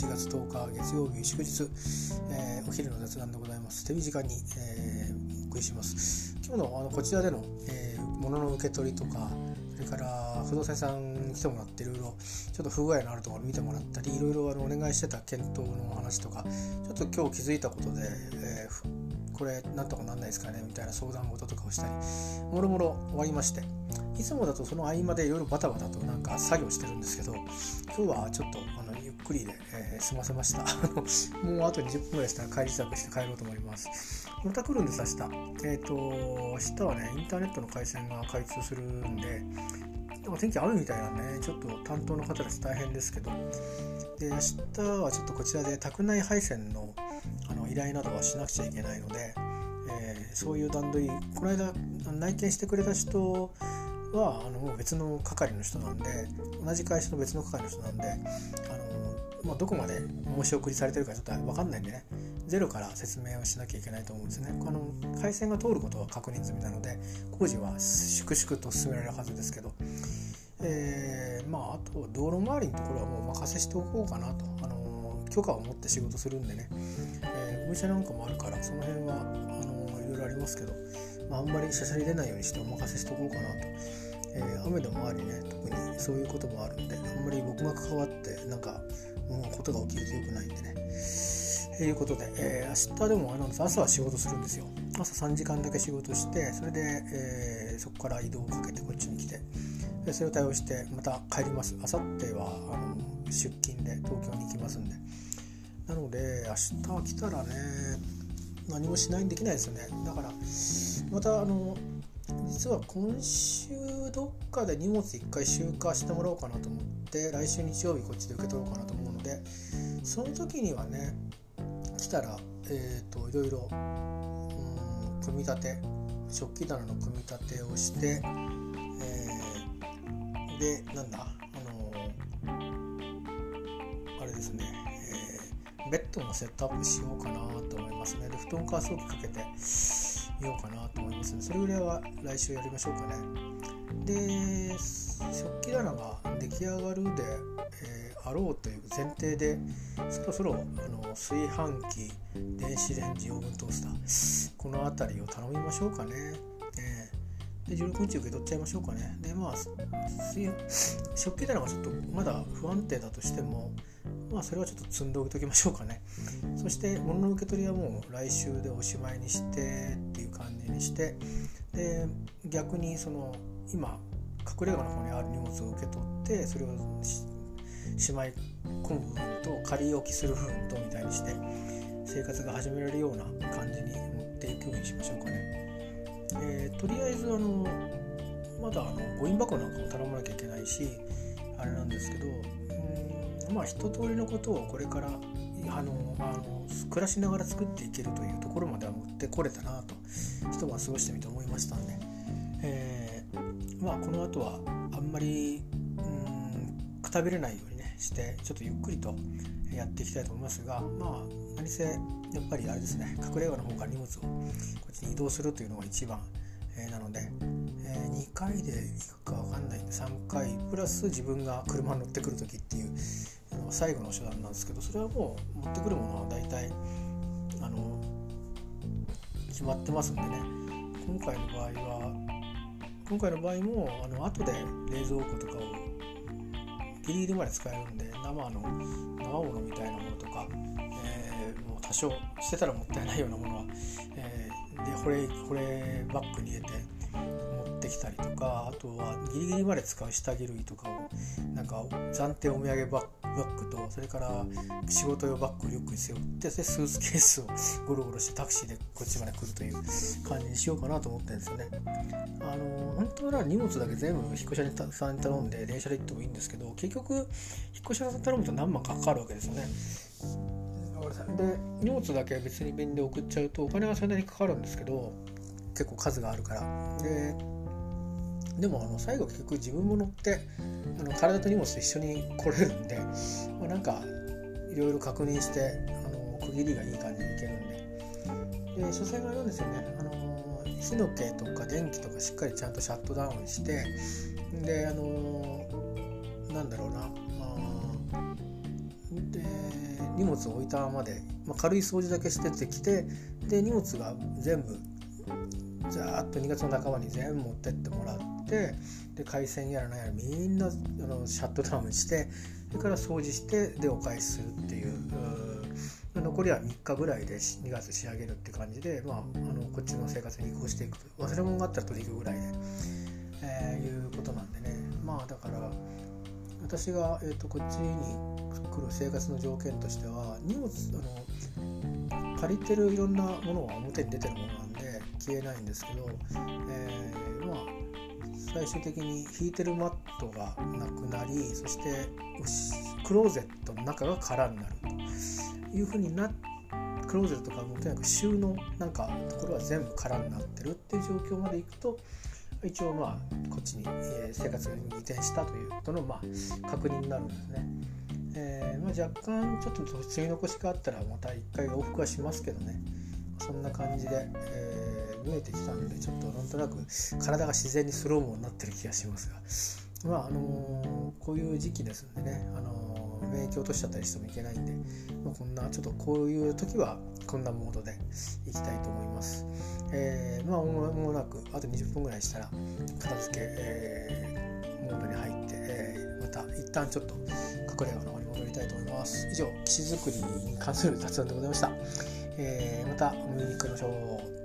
1月10日月曜日祝日、えー、お昼の雑談でございます。手短に、えー、お送りします。今日のあのこちらでの、えー、物の受け取りとかそれから不動産屋さんに来てもらっていろいろちょっと不具合のあるところ見てもらったりいろいろあのお願いしてた検討の話とかちょっと今日気づいたことで、えー、これなんとかなんないですかねみたいな相談事とかをしたりもろもろ終わりましていつもだとその合間でいろいろバタバタとなんか作業してるんですけど今日はちょっとあのゆっくりで、えー、済ませました。もうあと20分ぐらいしたら帰り支度して帰ろうと思います。また来るんです明日えっ、ー、と明日はねインターネットの回線が開通するんででも天気雨みたいなんでねちょっと担当の方たち大変ですけど。で明日はちょっとこちらで宅内配線のあの依頼などはしなくちゃいけないので、えー、そういう段取りこの間内見してくれた人はあのもう別の係の人なんで同じ会社の別の係の人なんであの、まあ、どこまで申し送りされてるかちょっと分かんないんでねゼロから説明をしなきゃいけないと思うんですね。あの回線が通ることは確認済みなので工事は粛々と進められるはずですけど、えー、まああと道路周りのところはもうお任せしておこうかなと、あの許可を持って仕事するんでね、えー、お店なんかもあるからその辺はあのいろいろありますけど、まあ、あんまりしゃしゃり出ないようにしてお任せしておこうかなと。えー、雨でもありね特にそういうこともあるんであんまり僕が関わってなんかもうことが起きると良くないんでね。ということで、えー、明日でもあれなんです朝は仕事するんですよ。朝3時間だけ仕事してそれで、えー、そこから移動をかけてこっちに来てでそれを対応してまた帰ります。明後日はあの出勤で東京に行きますんで。なので明日来たらね何もしないできないですよね。だからまたあの実は今週どっかで荷物1回集荷してもらおうかなと思って来週日曜日こっちで受け取ろうかなと思うのでその時にはね来たら、えーと、いろいろ組み立て食器棚の組み立てをして、えー、でなんだあのー、あれですね、えー、ベッドのセットアップしようかなますねで布団乾燥機かけてみようかなと思いますねそれぐらいは来週やりましょうかねで食器棚が出来上がるで、えーあろうという前提でそろそろあの炊飯器電子レンジオーブントースターこの辺りを頼みましょうかね。えー、で16日受け取っちゃいましょうかね。でまあ食器棚がちょっとまだ不安定だとしてもまあそれはちょっと積んでおいておきましょうかね。そして物の受け取りはもう来週でおしまいにしてっていう感じにしてで逆にその今隠れ家の方にある荷物を受け取ってそれをしまい込む部分と仮置きする部分とみたいにして生活が始められるような感じに持っていくようにしましょうかね。えー、とりあえずあのまだあのゴミ箱なんかも頼まなきゃいけないしあれなんですけどうんまあ一通りのことをこれからあのあの暮らしながら作っていけるというところまでは持ってこれたなと一晩過ごしてみて思いましたんで、えー、まあこの後はあんまりうんくたびれないようにねしてちょっとゆっくりとやっていきたいと思いますがまあ何せやっぱりあれですね隠れ家の方から荷物をこっちに移動するというのが一番、えー、なので、えー、2回で行くか分かんないんで3回プラス自分が車に乗ってくる時っていう最後の手段なんですけどそれはもう持ってくるものは大体あの決まってますんでね。今回の場合は今回の場合もあの後で冷蔵庫とかをギリギリまで使えるんで生の生ものみたいなものとか、えー、もう多少捨てたらもったいないようなものは、えー、で保冷保冷バッグに入れてきたりとかあとはギリギリまで使う下着類とかをなんか暫定お土産バッグとそれから仕事用バッグをリュックに背負ってでスーツケースをゴロゴロしてタクシーでこっちまで来るという感じにしようかなと思ってるんですよね。あの本当な荷物だけ全部引っ越し屋さんに頼んで電車で行ってもいいんですけど結局引っ越し屋さんに頼むと何万かかかるわけですよね。で荷物だけ別に便で送っちゃうとお金はそれなりにかかるんですけど結構数があるからででもあの最後結局自分も乗ってあの体と荷物と一緒に来れるんで、まあ、なんかいろいろ確認してあの区切りがいい感じにいけるんで。で所詮あれなんですよね。あの火の気とか電気とかしっかりちゃんとシャットダウンしてであのなんだろうな、まあ、で荷物を置いたままで、まあ、軽い掃除だけしててきてで荷物が全部ざーっと2月の半ばに全部持ってってもらってで回線やらなんやらみんなあのシャットダウンしてそれから掃除してでお返しするっていう残りは3日ぐらいで2月仕上げるって感じで、まあ、あのこっちの生活に移行していくと忘れ物があったら取り行くぐらいで、えー、いうことなんでね。まあだから私が、えーと、こっちに来る生活の条件としては荷物あの借りてるいろんなものは表に出てるものなんで消えないんですけど、えー、まあ最終的に引いてるマットがなくなりそしてクローゼットの中が空になるというふうになクローゼットとかもとにかく収納なんかところは全部空になってるっていう状況までいくと一応まあこっちに、え生活に移転したということのまあ確認になるんですね。えー、まあ、若干ちょっと積み残しがあったらまた一回往復はしますけどねそんな感じで、えー、見えてきたんでちょっとなんとなく体が自然にスローモーになってる気がしますがまああのー、こういう時期ですんでね、あの免疫落としちゃったりしてもいけないんで、まあ、こんなちょっとこういう時はこんなモードでいきたいと思います。えー、まあももなくあと20分ぐらいしたら片付け、えー、モードに入って、えー、また一旦ちょっと隠れ家の方に戻りたいと思います。以上、岸作りに関する雑談でございました。えー、またお見に来ましょう。